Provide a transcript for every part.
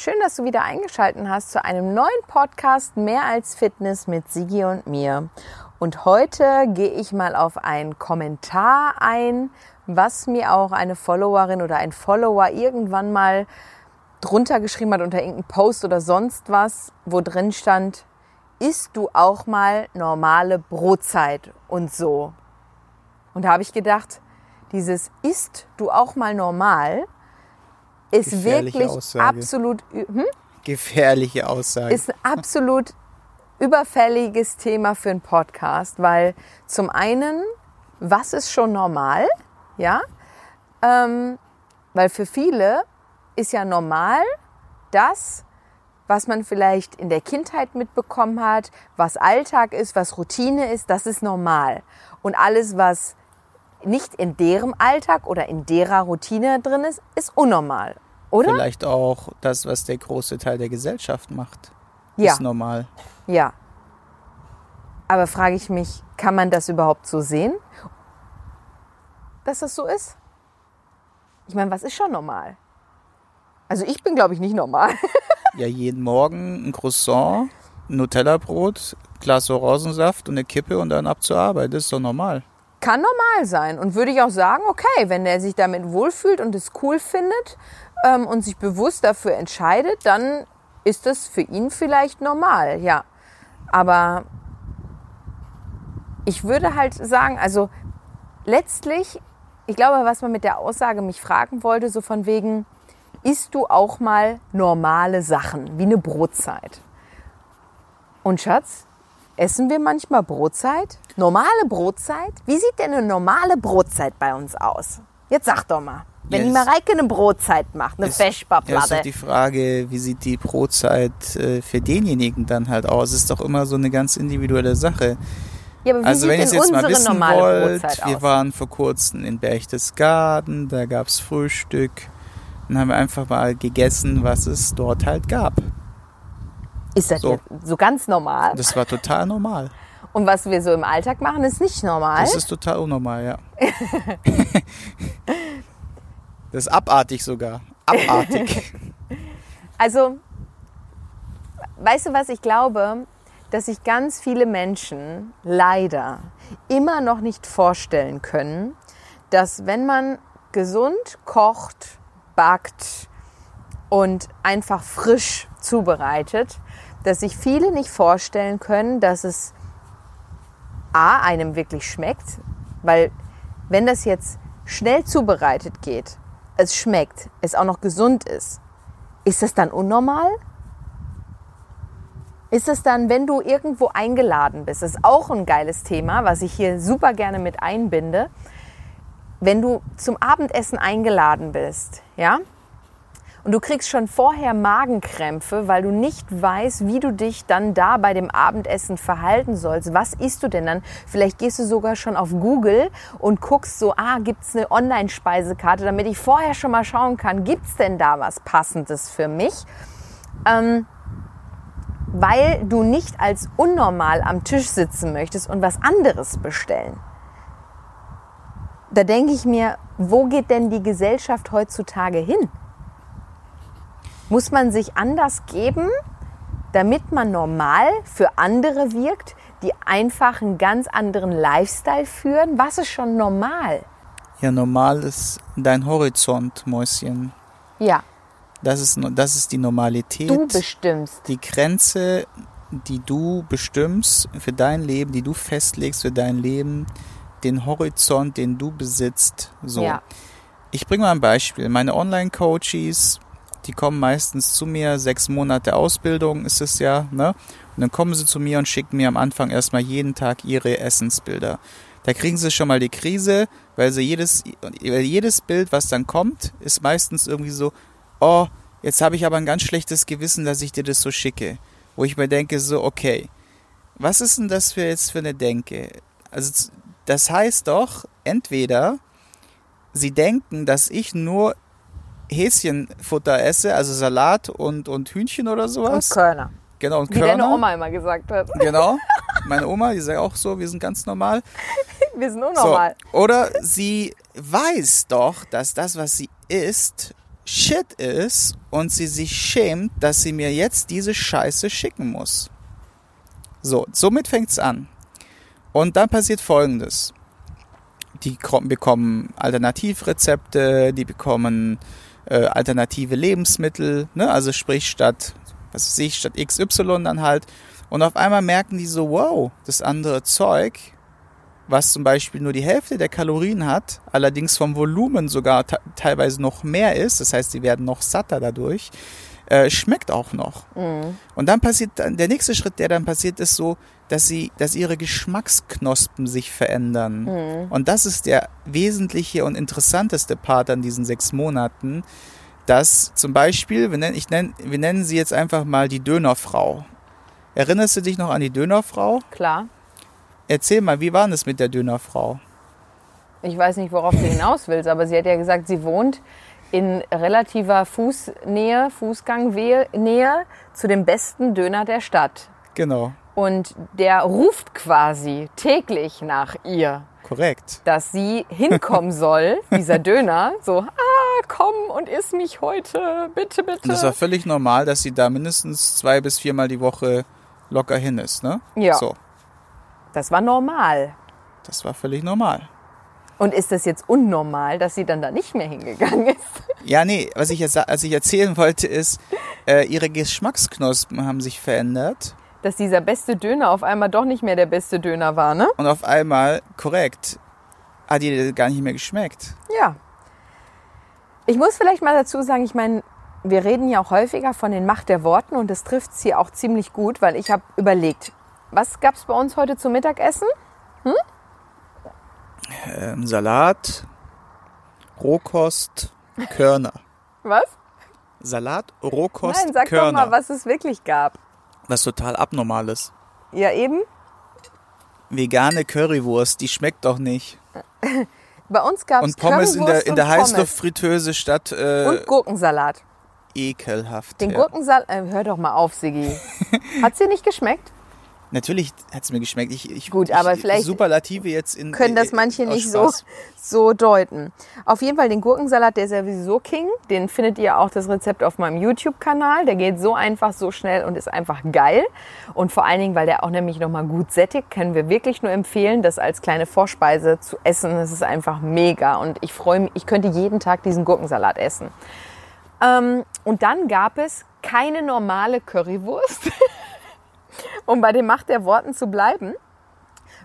Schön, dass du wieder eingeschaltet hast zu einem neuen Podcast Mehr als Fitness mit Sigi und mir. Und heute gehe ich mal auf einen Kommentar ein, was mir auch eine Followerin oder ein Follower irgendwann mal drunter geschrieben hat unter irgendeinem Post oder sonst was, wo drin stand, isst du auch mal normale Brotzeit und so. Und da habe ich gedacht, dieses isst du auch mal normal ist wirklich Aussage. absolut hm? Gefährliche Aussage. ist ein absolut überfälliges Thema für einen Podcast, weil zum einen, was ist schon normal, ja, ähm, weil für viele ist ja normal das, was man vielleicht in der Kindheit mitbekommen hat, was Alltag ist, was Routine ist, das ist normal. Und alles, was nicht in deren Alltag oder in derer Routine drin ist, ist unnormal, oder? Vielleicht auch das, was der große Teil der Gesellschaft macht. Ja. Ist normal. Ja. Aber frage ich mich, kann man das überhaupt so sehen? Dass das so ist? Ich meine, was ist schon normal? Also ich bin, glaube ich, nicht normal. Ja, jeden Morgen ein Croissant, ein Nutella-Brot, Glas Orangensaft und eine Kippe und dann ab zur Arbeit. Das ist doch normal. Kann normal sein. Und würde ich auch sagen, okay, wenn der sich damit wohlfühlt und es cool findet ähm, und sich bewusst dafür entscheidet, dann ist das für ihn vielleicht normal, ja. Aber ich würde halt sagen, also letztlich, ich glaube, was man mit der Aussage mich fragen wollte, so von wegen, isst du auch mal normale Sachen, wie eine Brotzeit? Und Schatz, essen wir manchmal Brotzeit? Normale Brotzeit? Wie sieht denn eine normale Brotzeit bei uns aus? Jetzt sag doch mal. Wenn Ja, die das- Mareike eine Brotzeit macht, eine Ist- Ja, ist Feschbarplatte. die Frage, wie sieht die Brotzeit äh, für denjenigen dann halt aus? Ist doch immer so eine ganz individuelle Sache. ja, aber wie Also sieht wenn ihr es jetzt mal wissen wollt, Brotzeit wir aus? waren vor kurzem in Berchtesgaden, da gab's Frühstück. Dann haben wir einfach mal gegessen, was es dort halt gab. Ist das so. so ganz normal? Das war total normal. Und was wir so im Alltag machen, ist nicht normal. Das ist total unnormal, ja. das ist abartig sogar. Abartig. Also, weißt du was, ich glaube, dass sich ganz viele Menschen leider immer noch nicht vorstellen können, dass wenn man gesund kocht, backt und einfach frisch zubereitet, dass sich viele nicht vorstellen können, dass es A, einem wirklich schmeckt, weil wenn das jetzt schnell zubereitet geht, es schmeckt, es auch noch gesund ist, ist das dann unnormal? Ist es dann, wenn du irgendwo eingeladen bist, das ist auch ein geiles Thema, was ich hier super gerne mit einbinde, wenn du zum Abendessen eingeladen bist, ja, und du kriegst schon vorher Magenkrämpfe, weil du nicht weißt, wie du dich dann da bei dem Abendessen verhalten sollst. Was isst du denn dann? Vielleicht gehst du sogar schon auf Google und guckst so, ah, gibt's eine Online-Speisekarte, damit ich vorher schon mal schauen kann, gibt's denn da was Passendes für mich? Ähm, weil du nicht als unnormal am Tisch sitzen möchtest und was anderes bestellen. Da denke ich mir, wo geht denn die Gesellschaft heutzutage hin? Muss man sich anders geben, damit man normal für andere wirkt, die einfach einen ganz anderen Lifestyle führen? Was ist schon normal? Ja, normal ist dein Horizont, Mäuschen. Ja, Das ist, das ist die Normalität. du bestimmst. die Grenze, die du bestimmst für dein Leben, die du festlegst für dein Leben, den Horizont, den du besitzt. So. Ja. Ich bringe mal ein Beispiel. Meine Online-Coaches, die kommen meistens zu mir, sechs Monate Ausbildung ist es ja, ne? Und dann kommen sie zu mir und schicken mir am Anfang erstmal jeden Tag ihre Essensbilder. Da kriegen sie schon mal die Krise, weil sie jedes, jedes Bild, was dann kommt, ist meistens irgendwie so, oh, jetzt habe ich aber ein ganz schlechtes Gewissen, dass ich dir das so schicke. Wo ich mir denke, so, okay, was ist denn das für jetzt für eine Denke? Also, das heißt doch, entweder sie denken, dass ich nur Häschenfutter esse, also Salat und, und Hühnchen oder Und sowas. Körner. Genau, und Wie deine Körner. Oma immer gesagt hat. Genau. Meine Oma, die sagt auch so, wir sind ganz normal. Wir sind unnormal. So. Oder sie weiß doch, dass das, was sie isst, Shit ist und sie sich schämt, dass sie mir jetzt diese Scheiße schicken muss. So, somit fängt's an. Und dann passiert Folgendes. Die bekommen Alternativrezepte, die bekommen äh, alternative Lebensmittel, ne? also sprich statt, was weiß ich, statt XY dann halt. Und auf einmal merken die so, wow, das andere Zeug, was zum Beispiel nur die Hälfte der Kalorien hat, allerdings vom Volumen sogar te- teilweise noch mehr ist, das heißt, sie werden noch satter dadurch, äh, schmeckt auch noch. Und dann passiert dann, der nächste Schritt, der dann passiert, ist so, dass sie, dass ihre Geschmacksknospen sich verändern. Und das ist der wesentliche und interessanteste Part an diesen sechs Monaten, dass zum Beispiel, wir nennen, ich nenn, wir nennen sie jetzt einfach mal die Dönerfrau. Erinnerst du dich noch an die Dönerfrau? Klar. Erzähl mal, wie war es mit der Dönerfrau? Ich weiß nicht, worauf du hinaus willst, aber sie hat ja gesagt, sie wohnt in relativer Fußnähe, Fußgangnähe zu dem besten Döner der Stadt. Genau, Und der ruft quasi täglich nach ihr, korrekt. dass sie hinkommen soll, dieser Döner. So, ah, komm und iss mich heute, bitte, bitte. Und das war völlig normal, dass sie da mindestens zwei bis viermal die Woche locker hin ist, ne? Ja. So, Das war normal. das war völlig normal. Und ist das jetzt unnormal, dass sie dann da nicht mehr hingegangen ist? Ja, nee, was ich jetzt was ich erzählen wollte ist, äh, ihre Geschmacksknospen haben sich verändert Dass dieser beste Döner auf einmal doch nicht mehr der beste Döner war, ne? und auf einmal, korrekt, hat ihr gar nicht mehr geschmeckt. Ja. Ich muss vielleicht mal dazu sagen, ich meine, wir reden ja auch häufiger von den Macht der Worten und das trifft es hier auch ziemlich gut, weil ich habe überlegt, was gab es bei uns heute zum Mittagessen? Ähm, Salat, Rohkost, Körner. Was? Salat, Rohkost, Nein, sag Körner. doch mal, was es wirklich gab. Was total abnormales. Ja, eben. Vegane Currywurst, die schmeckt doch nicht. Bei uns gab es Und Pommes in der, in der Heißluftfritteuse statt äh, und Gurkensalat. ekelhaft. Den ja. Gurkensalat, äh, hör doch mal auf, Siggi. Hat sie nicht geschmeckt? Natürlich hat es mir geschmeckt. Ich, ich, Gut, ich, aber vielleicht Superlative jetzt in können das äh, manche aus nicht so, Spaß. so deuten. Auf jeden Fall den Gurkensalat, der ist ja sowieso King. Den findet ihr auch das Rezept auf meinem YouTube-Kanal. Der geht so einfach, so schnell und ist einfach geil. Und vor allen Dingen, weil der auch nämlich nochmal gut sättigt, können wir wirklich nur empfehlen, das als kleine Vorspeise zu essen. Das ist einfach mega. Und ich freue mich, ich könnte jeden Tag diesen Gurkensalat essen. Ähm, und dann gab es keine normale Currywurst, um bei den Macht der Worten zu bleiben,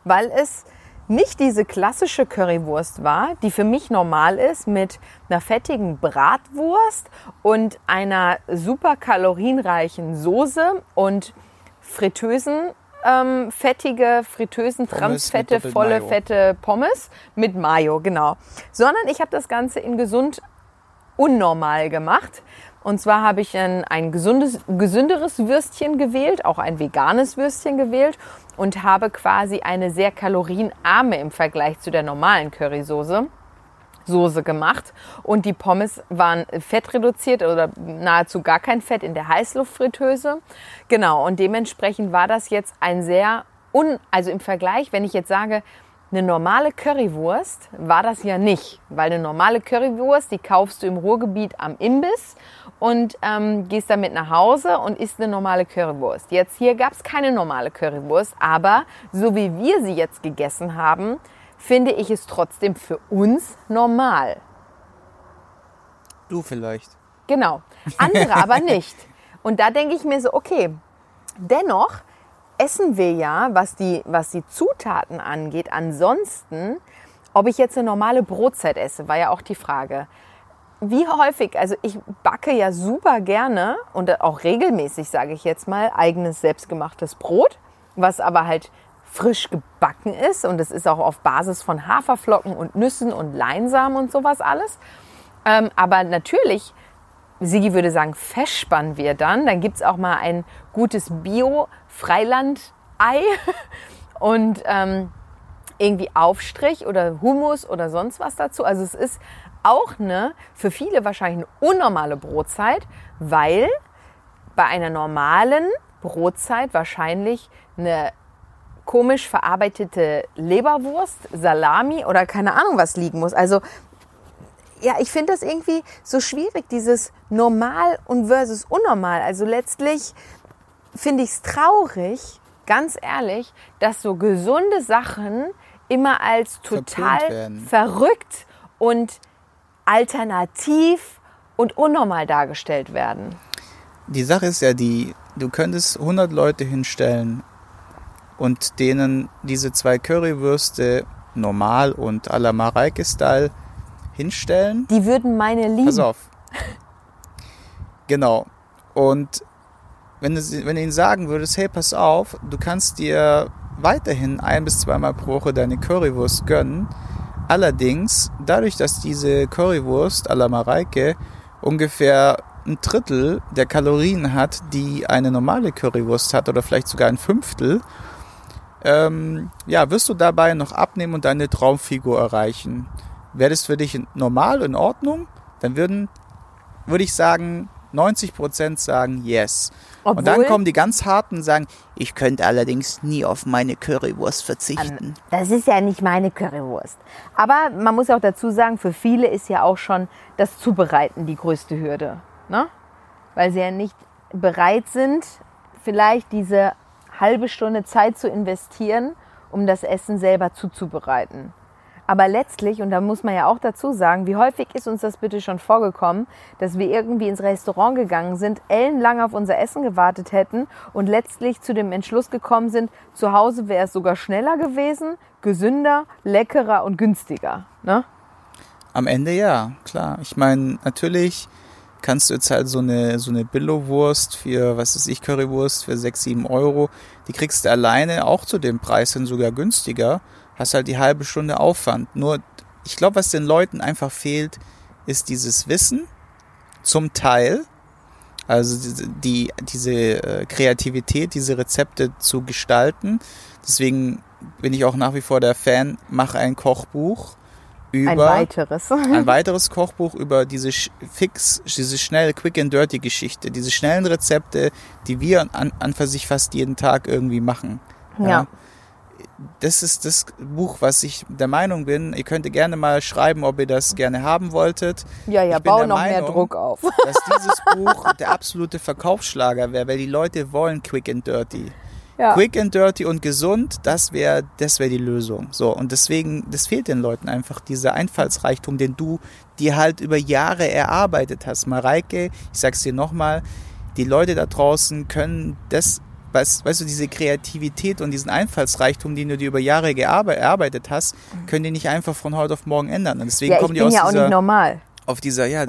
weil es nicht diese klassische Currywurst war, die für mich normal ist mit einer fettigen Bratwurst und einer super kalorienreichen Soße und Fritteusen, ähm, fettige Fritteusen, transfette, volle Doppel-Mayo. fette Pommes mit Mayo, genau. Sondern ich habe das Ganze in gesund unnormal gemacht. Und zwar habe ich ein, ein gesundes, gesünderes Würstchen gewählt, auch ein veganes Würstchen gewählt und habe quasi eine sehr kalorienarme im Vergleich zu der normalen Currysoße. Soße gemacht und die Pommes waren fettreduziert oder nahezu gar kein Fett in der Heißluftfritteuse. Genau, und dementsprechend war das jetzt ein sehr un, also im Vergleich, wenn ich jetzt sage, eine normale Currywurst war das ja nicht, weil eine normale Currywurst, die kaufst du im Ruhrgebiet am Imbiss und ähm, gehst damit nach Hause und isst eine normale Currywurst. Jetzt hier gab es keine normale Currywurst, aber so wie wir sie jetzt gegessen haben, finde ich es trotzdem für uns normal. Du vielleicht. Genau. Andere aber nicht. Und da denke ich mir so, okay, dennoch essen wir ja, was die, was die Zutaten angeht, ansonsten, ob ich jetzt eine normale Brotzeit esse, war ja auch die Frage. Wie häufig, also ich backe ja super gerne und auch regelmäßig, sage ich jetzt mal, eigenes selbstgemachtes Brot, was aber halt frisch gebacken ist und es ist auch auf Basis von Haferflocken und Nüssen und Leinsamen und sowas alles. Ähm, aber natürlich, Sigi würde sagen, festspannen wir dann. Dann gibt es auch mal ein gutes Bio-Freiland-Ei und ähm, irgendwie Aufstrich oder Hummus oder sonst was dazu. Also es ist auch eine, für viele wahrscheinlich eine unnormale Brotzeit, weil bei einer normalen Brotzeit wahrscheinlich eine komisch verarbeitete Leberwurst, Salami oder keine Ahnung was liegen muss. Also ja, ich finde das irgendwie so schwierig, dieses normal und versus unnormal. Also letztlich finde ich es traurig, ganz ehrlich, dass so gesunde Sachen immer als total verrückt und alternativ und unnormal dargestellt werden. Die Sache ist ja die, du könntest 100 Leute hinstellen und denen diese zwei Currywürste normal und à la Mareike-Style hinstellen. Die würden meine lieben. Pass auf. Genau. Und wenn du, wenn du ihnen sagen würdest, hey, pass auf, du kannst dir weiterhin ein bis zweimal pro Woche deine Currywurst gönnen. Allerdings, dadurch, dass diese Currywurst à la Mareike ungefähr ein Drittel der Kalorien hat, die eine normale Currywurst hat, oder vielleicht sogar ein Fünftel, ähm, ja, wirst du dabei noch abnehmen und deine Traumfigur erreichen. Wäre das für dich normal, in Ordnung? Dann würden, würde ich sagen, 90% sagen yes. Obwohl, und dann kommen die ganz harten und sagen, ich könnte allerdings nie auf meine Currywurst verzichten. Das ist ja nicht meine Currywurst. Aber man muss auch dazu sagen, für viele ist ja auch schon das Zubereiten die größte Hürde. Ne? Weil sie ja nicht bereit sind, vielleicht diese halbe Stunde Zeit zu investieren, um das Essen selber zuzubereiten. Aber letztlich, und da muss man ja auch dazu sagen, wie häufig ist uns das bitte schon vorgekommen, dass wir irgendwie ins Restaurant gegangen sind, ellenlang auf unser Essen gewartet hätten und letztlich zu dem Entschluss gekommen sind, zu Hause wäre es sogar schneller gewesen, gesünder, leckerer und günstiger. Ne? Am Ende ja, klar. Ich meine, natürlich kannst du jetzt halt so eine, so eine Billo-Wurst für, was weiß ich, Currywurst für 6, 7 Euro, die kriegst du alleine auch zu dem Preis hin sogar günstiger hast halt die halbe Stunde Aufwand. Nur, ich glaube, was den Leuten einfach fehlt, ist dieses Wissen zum Teil, also die, diese äh, Kreativität, diese Rezepte zu gestalten. Deswegen bin ich auch nach wie vor der Fan, mach ein Kochbuch über ein weiteres, ein weiteres Kochbuch über diese fix, diese schnelle Quick and Dirty Geschichte, diese schnellen Rezepte, die wir an, an für sich fast jeden Tag irgendwie machen. ja. ja das ist das Buch, was ich der Meinung bin. Ihr könnt gerne mal schreiben, ob ihr das gerne haben wolltet. Ja, ja, bau noch Meinung, mehr Druck auf. dass dieses Buch der absolute Verkaufsschlager wäre, weil die Leute wollen Quick and Dirty. Ja. Quick and Dirty und gesund, das wäre das wäre die Lösung. So und deswegen, das fehlt den Leuten einfach dieser Einfallsreichtum, den du dir halt über Jahre erarbeitet hast. Mareike, ich sag's dir nochmal, die Leute da draußen können das weißt, weißt du, diese Kreativität und diesen Einfallsreichtum, den du dir über Jahre erarbeitet hast, können die nicht einfach von heute auf morgen ändern. Und deswegen ja, kommen die aus ja dieser, normal. auf dieser, ja,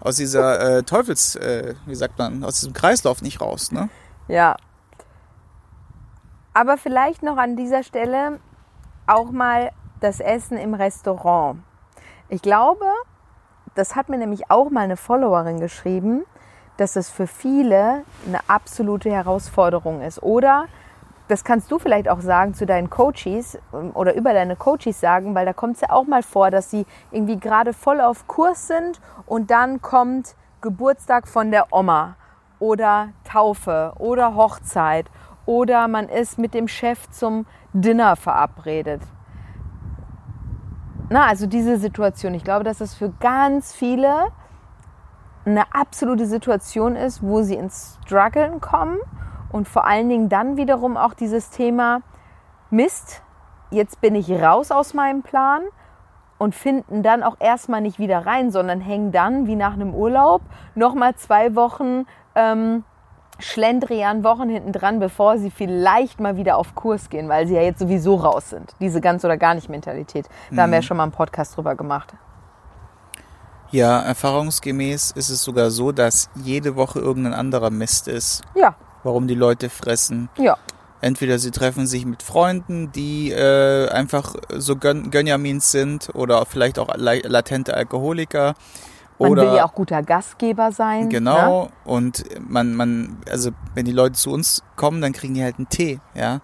aus dieser äh, Teufels, äh, wie sagt man, aus diesem Kreislauf nicht raus, ne? Ja. Aber vielleicht noch an dieser Stelle auch mal das Essen im Restaurant. Ich glaube, das hat mir nämlich auch mal eine Followerin geschrieben, dass es für viele eine absolute Herausforderung ist. Oder das kannst du vielleicht auch sagen zu deinen Coaches ähm, oder über deine Coaches sagen, weil da kommt es ja auch mal vor, dass sie irgendwie gerade voll auf Kurs sind und dann kommt Geburtstag von der Oma oder Taufe oder Hochzeit oder man ist mit dem Chef zum Dinner verabredet. Na, also diese Situation, ich glaube, dass das für ganz viele eine absolute Situation ist, wo sie ins Struggeln kommen und vor allen Dingen dann wiederum auch dieses Thema Mist, jetzt bin ich raus aus meinem Plan und finden dann auch erstmal nicht wieder rein, sondern hängen dann wie nach einem Urlaub nochmal zwei Wochen ähm, Schlendrian Wochen hinten dran, bevor sie vielleicht mal wieder auf Kurs gehen, weil sie ja jetzt sowieso raus sind. Diese ganz oder gar nicht Mentalität. Da mhm. haben wir ja mhm. schon mal einen Podcast drüber gemacht. Ja, erfahrungsgemäß ist es sogar so, dass jede Woche irgendein anderer Mist ist. Ja. Warum die Leute fressen. Ja. Entweder sie treffen sich mit Freunden, die äh, einfach so Gön Gönjamins sind oder vielleicht auch latente Alkoholiker. Man oder, will ja auch guter Gastgeber sein. Genau. Ne? Und man, man, also wenn die Leute zu uns kommen, dann kriegen die halt einen Tee, ja.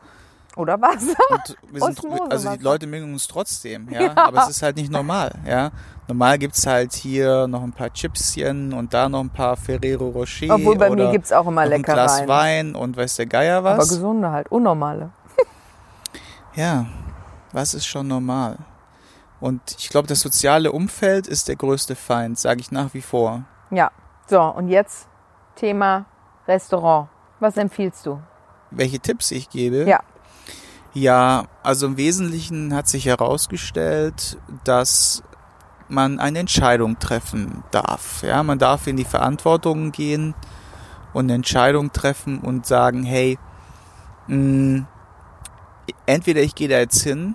Oder Wasser. Und wir sind, also die Leute mögen uns trotzdem, ja? ja. Aber es ist halt nicht normal, ja. Normal gibt es halt hier noch ein paar Chipschen und da noch ein paar Ferrero Rocher. Obwohl bei mir gibt es auch immer lecker Ein Glas Wein und weiß der Geier was. Aber gesunde halt, unnormale. ja, was ist schon normal? Und ich glaube, das soziale Umfeld ist der größte Feind, sage ich nach wie vor. Ja. So, und jetzt Thema Restaurant. Was empfiehlst du? Welche Tipps ich gebe? Ja. Ja, also im Wesentlichen hat sich herausgestellt, dass man eine Entscheidung treffen darf. Ja, man darf in die Verantwortung gehen und eine Entscheidung treffen und sagen, hey, mh, entweder ich gehe da jetzt hin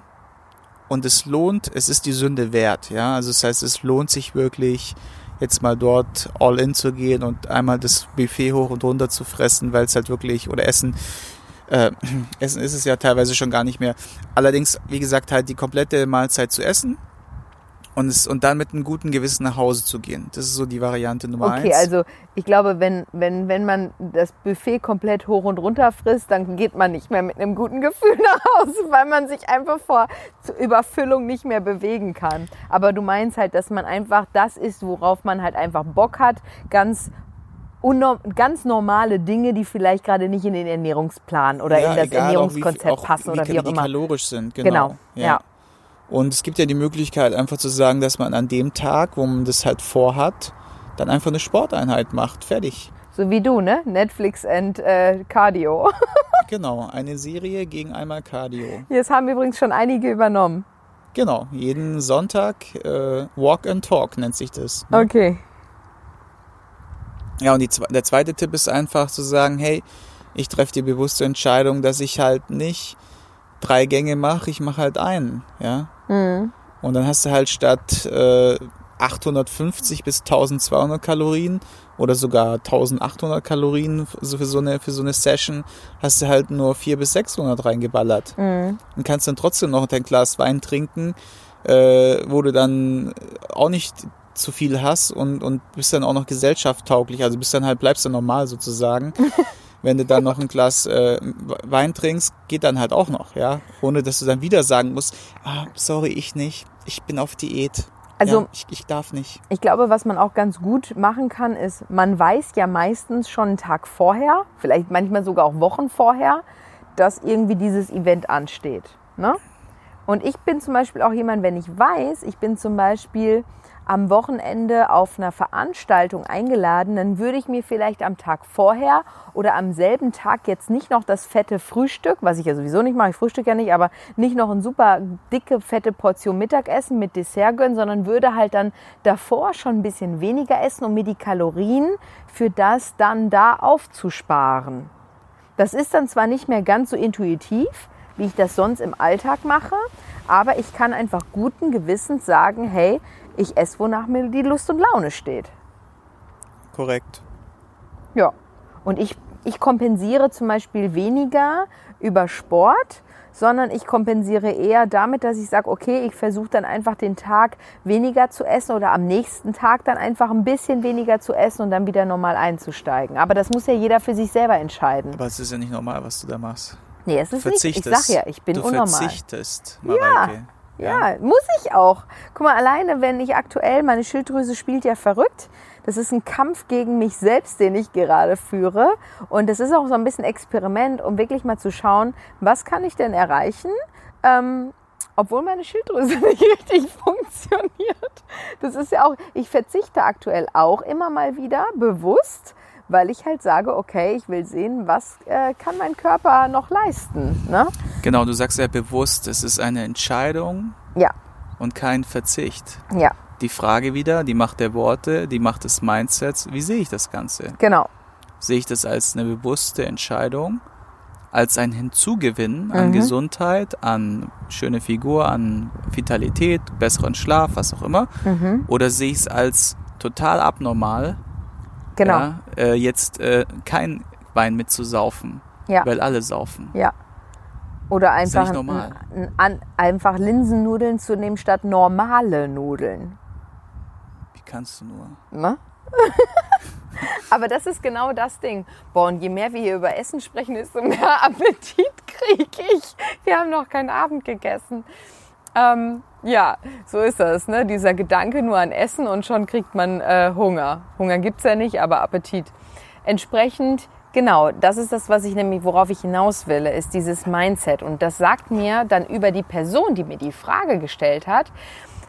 und es lohnt, es ist die Sünde wert, ja. Also das heißt, es lohnt sich wirklich, jetzt mal dort all in zu gehen und einmal das Buffet hoch und runter zu fressen, weil es halt wirklich, oder Essen, äh, Essen ist es ja teilweise schon gar nicht mehr. Allerdings, wie gesagt, halt die komplette Mahlzeit zu essen und, es, und dann mit einem guten Gewissen nach Hause zu gehen. Das ist so die Variante Nummer Okay, eins. also ich glaube, wenn, wenn, wenn man das Buffet komplett hoch und runter frisst, dann geht man nicht mehr mit einem guten Gefühl nach Hause, weil man sich einfach vor Überfüllung nicht mehr bewegen kann. Aber du meinst halt, dass man einfach das ist, worauf man halt einfach Bock hat, ganz ganz normale Dinge, die vielleicht gerade nicht in den Ernährungsplan oder in das egal, auch Ernährungskonzept wie, auch passen oder wie, wie auch die immer. kalorisch sind. Genau. Genau, ja. Und es gibt ja die Möglichkeit, einfach zu sagen, dass man an dem Tag, wo man das halt vorhat, dann einfach eine Sporteinheit macht. Fertig. So wie du, ne? Netflix and äh, Cardio. Genau, eine Serie gegen einmal Cardio. Jetzt haben übrigens schon einige übernommen. Genau, jeden Sonntag äh, Walk and Talk nennt sich das. ne? Okay. Ja, und die, der zweite Tipp ist einfach zu sagen, hey, ich treffe die bewusste Entscheidung, dass ich halt nicht drei Gänge mache, ich mache halt einen, ja. Mhm. Und dann hast du halt statt äh, 850 bis 1200 Kalorien oder sogar 1800 Kalorien für so eine für so eine Session hast du halt nur 400 bis 600 reingeballert Mhm. und kannst dann trotzdem noch dein Glas Wein trinken, äh, wo du dann auch nicht zu viel hast und, und bist dann auch noch gesellschaftstauglich, also bist dann halt, bleibst dann normal sozusagen. Wenn du dann noch ein Glas äh, Wein trinkst, geht dann halt auch noch, ja. Ohne dass du dann wieder sagen musst, ah, sorry, ich nicht, ich bin auf Diät. Also- ja, ich, ich darf nicht. Ich glaube, was man auch ganz gut machen kann, ist, man weiß ja meistens schon einen Tag vorher, vielleicht manchmal sogar auch Wochen vorher, dass irgendwie dieses Event ansteht. Ne? Und ich bin zum Beispiel auch jemand, wenn ich weiß, ich bin zum Beispiel am Wochenende auf einer Veranstaltung eingeladen, dann würde ich mir vielleicht am Tag vorher oder am selben Tag jetzt nicht noch das fette Frühstück, was ich ja sowieso nicht mache, ich frühstück ja nicht, aber nicht noch eine super dicke, fette Portion Mittagessen mit Dessert gönnen, sondern würde halt dann davor schon ein bisschen weniger essen, um mir die Kalorien für das dann da aufzusparen. Das ist dann zwar nicht mehr ganz so intuitiv, wie ich das sonst im Alltag mache, aber ich kann einfach guten Gewissens sagen, hey, ich esse, wonach mir die Lust und Laune steht. Korrekt. Ja. Und ich, ich kompensiere zum Beispiel weniger über Sport, sondern ich kompensiere eher damit, dass ich sage, okay, ich versuche dann einfach den Tag weniger zu essen oder am nächsten Tag dann einfach ein bisschen weniger zu essen und dann wieder normal einzusteigen. Aber das muss ja jeder für sich selber entscheiden. Aber es ist ja nicht normal, was du da machst. Nee, es Du ist nicht. Ich verzichtest. sag ja, ich bin du unnormal. verzichtest, Mareike. Ja, muss ich auch. Guck mal, alleine wenn ich aktuell, meine Schilddrüse spielt ja verrückt. Das ist ein Kampf gegen mich selbst, den ich gerade führe. Und das ist auch so ein bisschen Experiment, um wirklich mal zu schauen, was kann ich denn erreichen, ähm, obwohl meine Schilddrüse nicht richtig funktioniert. Das ist ja auch, ich verzichte aktuell auch immer mal wieder bewusst, weil ich halt sage, okay, ich will sehen, was äh, kann mein Körper noch leisten. Ne? Genau, du sagst ja bewusst, es ist eine Entscheidung Ja, und kein Verzicht. ja, Die Frage wieder, die Macht der Worte, die Macht des Mindsets, wie sehe ich das Ganze? genau. Sehe ich das als eine bewusste Entscheidung, als ein Hinzugewinn an Mhm. Gesundheit, an schöne Figur, an Vitalität, besseren Schlaf, was auch immer? Mhm. Oder sehe ich es als total abnormal, Genau. ja, äh, jetzt äh, kein Wein mitzusaufen, Ja. weil alle saufen? Ja. Oder einfach, nicht normal. n- n- an, einfach Linsennudeln zu nehmen statt normale Nudeln. Wie kannst du nur? Ne? Aber das ist genau das Ding. Boah, und je mehr wir hier über Essen sprechen, desto mehr Appetit kriege ich. Wir haben noch keinen Abend gegessen. Ähm, ja, so ist das. Ne? Dieser Gedanke nur an Essen und schon kriegt man äh, Hunger. Hunger gibt's ja nicht, aber Appetit. Entsprechend, genau, das ist das, was ich nämlich, worauf ich hinaus will, ist dieses Mindset. Und das sagt mir dann über die Person, die mir die Frage gestellt hat,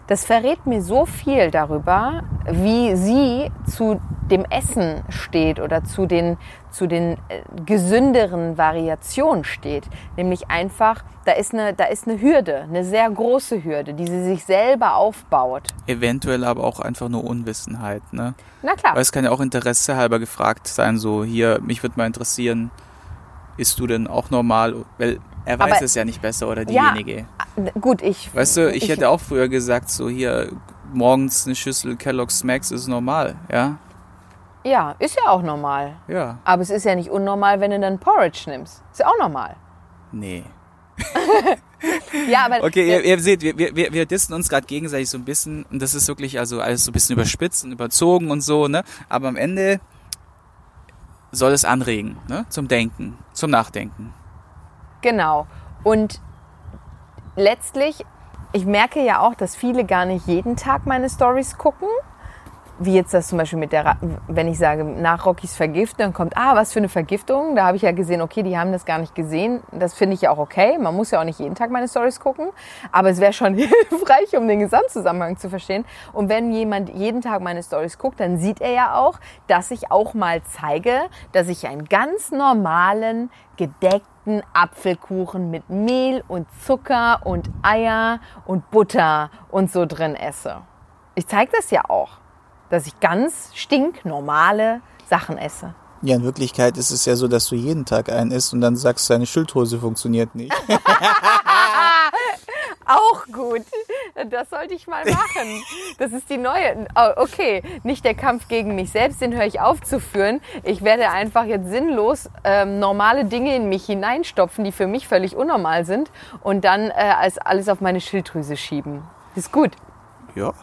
das verrät mir so viel darüber, wie sie zu dem Essen steht oder zu den, zu den äh, gesünderen Variationen steht. Nämlich einfach, da ist, eine, da ist eine Hürde, eine sehr große Hürde, die sie sich selber aufbaut. Eventuell aber auch einfach nur Unwissenheit, ne? Na klar. Weil es kann ja auch Interesse halber gefragt sein, so hier, mich würde mal interessieren, isst du denn auch normal? Weil er weiß Aber- es ja nicht besser oder Ja, diejenige. Gut, ich. Weißt du, ich, hätte auch früher gesagt, so hier, morgens eine Schüssel Kellogg's Smacks ist normal, ja? Ja, ist ja auch normal. Ja. Aber es ist ja nicht unnormal, wenn du dann Porridge nimmst. Ist ja auch normal. Nee. Ja, aber Okay, ihr, ihr seht, wir, wir, wir dissen uns gerade gegenseitig so ein bisschen und das ist wirklich also alles so ein bisschen überspitzt und überzogen und so, ne? Aber am Ende soll es anregen, ne? Zum Denken, zum Nachdenken. Genau. Und letztlich, ich merke ja auch, dass viele gar nicht jeden Tag meine Stories gucken. Wie jetzt das zum Beispiel mit der, wenn ich sage, nach Rockys Vergiftung, dann kommt, ah, was für eine Vergiftung. Da habe ich ja gesehen, okay, die haben das gar nicht gesehen. Das finde ich ja auch okay. Man muss ja auch nicht jeden Tag meine Stories gucken. Aber es wäre schon hilfreich, um den Gesamtzusammenhang zu verstehen. Und wenn jemand jeden Tag meine Stories guckt, dann sieht er ja auch, dass ich auch mal zeige, dass ich einen ganz normalen, gedeckten Apfelkuchen mit Mehl und Zucker und Eier und Butter und so drin esse. Ich zeige das ja auch, dass ich ganz stinknormale Sachen esse. Ja, in Wirklichkeit ist es ja so, dass du jeden Tag einen isst und dann sagst, deine Schildhose funktioniert nicht. Auch gut. Das sollte ich mal machen. Das ist die neue. Oh, okay, nicht der Kampf gegen mich selbst, den höre ich aufzuführen. Ich werde einfach jetzt sinnlos ähm, normale Dinge in mich hineinstopfen, die für mich völlig unnormal sind und dann äh, als alles auf meine Schilddrüse schieben. Ist gut. ja,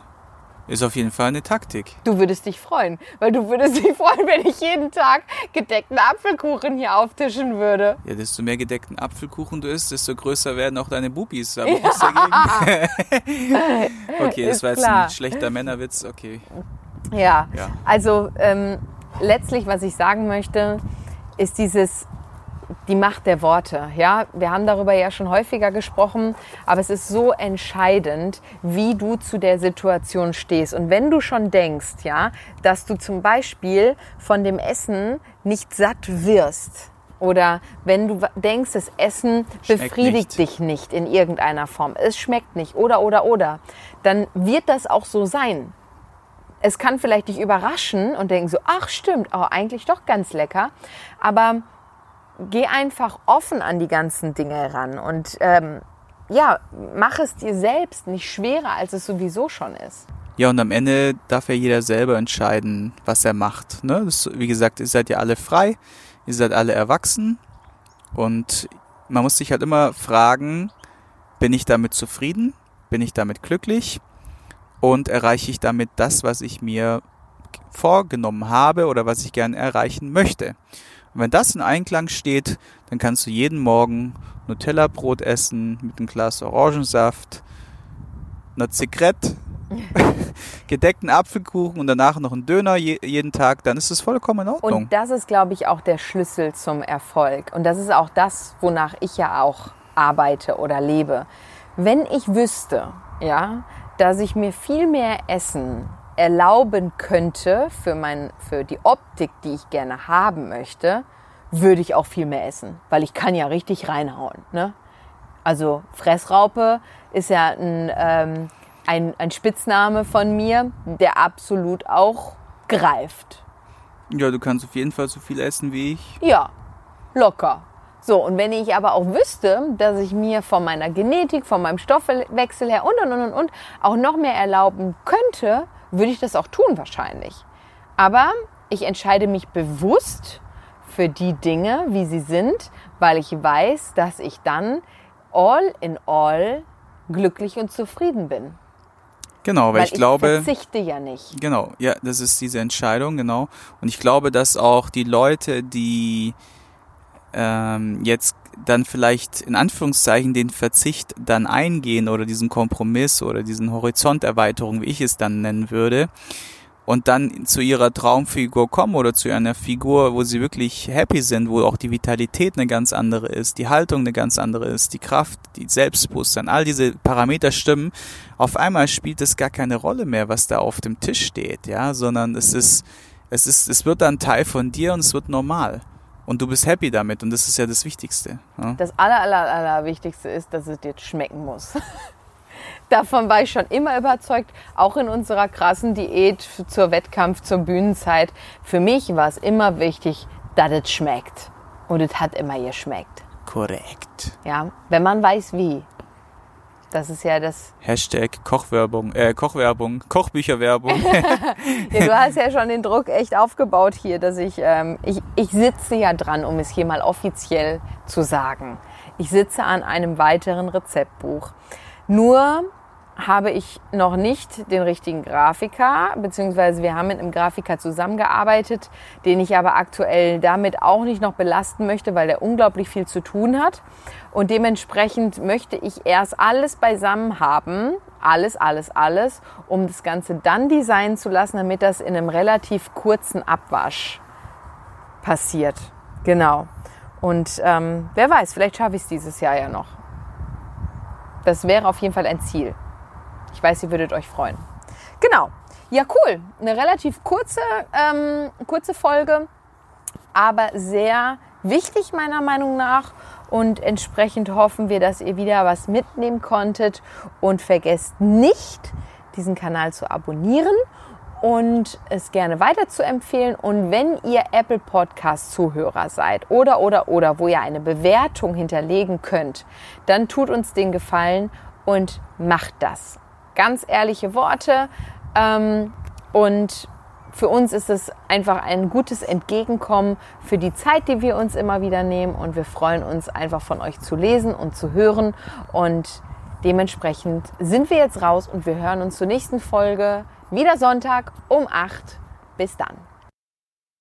ist auf jeden Fall eine Taktik. Du würdest dich freuen, weil du würdest dich freuen, wenn ich jeden Tag gedeckten Apfelkuchen hier auftischen würde. Ja, desto mehr gedeckten Apfelkuchen du isst, desto größer werden auch deine Bubis. Da ja. dagegen. okay, das war jetzt klar. ein schlechter Männerwitz. Okay. Ja, Ja. also ähm, letztlich, was ich sagen möchte, ist dieses die Macht der Worte. Ja, wir haben darüber ja schon häufiger gesprochen, aber es ist so entscheidend, wie du zu der Situation stehst. Und wenn du schon denkst, ja, dass du zum Beispiel von dem Essen nicht satt wirst, oder wenn du denkst, das Essen Schmeckt befriedigt nicht. dich nicht in irgendeiner Form, es schmeckt nicht, oder, oder, oder, dann wird das auch so sein es kann vielleicht dich überraschen und denken so, ach stimmt, oh, eigentlich doch ganz lecker. Aber geh einfach offen an die ganzen Dinge ran und ähm, ja, mach es dir selbst nicht schwerer, als es sowieso schon ist. Ja, und am Ende darf ja jeder selber entscheiden, was er macht. Ne? Das, wie gesagt, ihr seid ja alle frei, ihr seid alle erwachsen und man muss sich halt immer fragen, bin ich damit zufrieden? Bin ich damit glücklich? Und erreiche ich damit das, was ich mir vorgenommen habe oder was ich gerne erreichen möchte? Und wenn das in Einklang steht, dann kannst du jeden Morgen Nutella-Brot essen mit einem Glas Orangensaft, einer Zigarette gedeckten Apfelkuchen und danach noch einen Döner je, jeden Tag, dann ist es vollkommen in Ordnung. Und das ist, glaube ich, auch der Schlüssel zum Erfolg. Und das ist auch das, wonach ich ja auch arbeite oder lebe. Wenn ich wüsste, ja, dass ich mir viel mehr Essen erlauben könnte für, mein, für die Optik, die ich gerne haben möchte, würde ich auch viel mehr essen, weil ich kann ja richtig reinhauen. Ne? Also Fressraupe ist ja ein, ähm, ein, ein Spitzname von mir, der absolut auch greift. ja, du kannst auf jeden Fall so viel essen wie ich. Ja, locker. So, und wenn ich aber auch wüsste, dass ich mir von meiner Genetik, von meinem Stoffwechsel her und, und, und, und, und auch noch mehr erlauben könnte, würde ich das auch tun wahrscheinlich. Aber ich entscheide mich bewusst für die Dinge, wie sie sind, weil ich weiß, dass ich dann all in all glücklich und zufrieden bin. Genau, weil, Weil ich glaube, verzichte ja nicht. genau, ja, das ist diese Entscheidung, genau. Und ich glaube, dass auch die Leute, die ähm, jetzt dann vielleicht in Anführungszeichen den Verzicht dann eingehen oder diesen Kompromiss oder diesen Horizonterweiterung, wie ich es dann nennen würde, und dann zu ihrer Traumfigur kommen oder zu einer Figur, wo sie wirklich happy sind, wo auch die Vitalität eine ganz andere ist, die Haltung eine ganz andere ist, die Kraft, die Selbstbewusstsein, all diese Parameter stimmen, auf einmal spielt es gar keine Rolle mehr, was da auf dem Tisch steht, ja, sondern es ist, es ist, es wird dann Teil von dir und es wird normal. Und du bist happy damit und das ist ja das Wichtigste. Ja? Das aller, aller, aller Wichtigste ist, dass es dir schmecken muss. Davon war ich schon immer überzeugt, auch in unserer krassen Diät zur Wettkampf, zur Bühnenzeit. Für mich war es immer wichtig, dass es schmeckt. Und es hat immer geschmeckt. Korrekt. Ja, wenn man weiß wie. Das ist ja das. Hashtag Kochwerbung, äh, Kochwerbung, Kochbücherwerbung. ja, du hast ja schon den Druck echt aufgebaut hier, dass ich, ähm, ich, ich sitze ja dran, um es hier mal offiziell zu sagen. Ich sitze an einem weiteren Rezeptbuch. Nur habe ich noch nicht den richtigen Grafiker, beziehungsweise wir haben mit einem Grafiker zusammengearbeitet, den ich aber aktuell damit auch nicht noch belasten möchte, weil der unglaublich viel zu tun hat. Und dementsprechend möchte ich erst alles beisammen haben, alles, alles, alles, um das Ganze dann designen zu lassen, damit das in einem relativ kurzen Abwasch passiert. Genau. Und ähm, wer weiß, vielleicht schaffe ich es dieses Jahr ja noch. Das wäre auf jeden Fall ein Ziel. Ich weiß, ihr würdet euch freuen. Genau. Ja, cool. Eine relativ kurze, ähm, kurze Folge, aber sehr wichtig meiner Meinung nach. Und entsprechend hoffen wir, dass ihr wieder was mitnehmen konntet. Und vergesst nicht, diesen Kanal zu abonnieren und es gerne weiter zu empfehlen. Und wenn ihr Apple Podcast Zuhörer seid oder, oder, oder, wo ihr eine Bewertung hinterlegen könnt, dann tut uns den Gefallen und macht das ganz ehrliche Worte. Ähm, und für uns ist es einfach ein gutes Entgegenkommen für die Zeit, die wir uns immer wieder nehmen. Und wir freuen uns einfach von euch zu lesen und zu hören. Und dementsprechend sind wir jetzt raus und wir hören uns zur nächsten Folge wieder Sonntag um 8. Bis dann.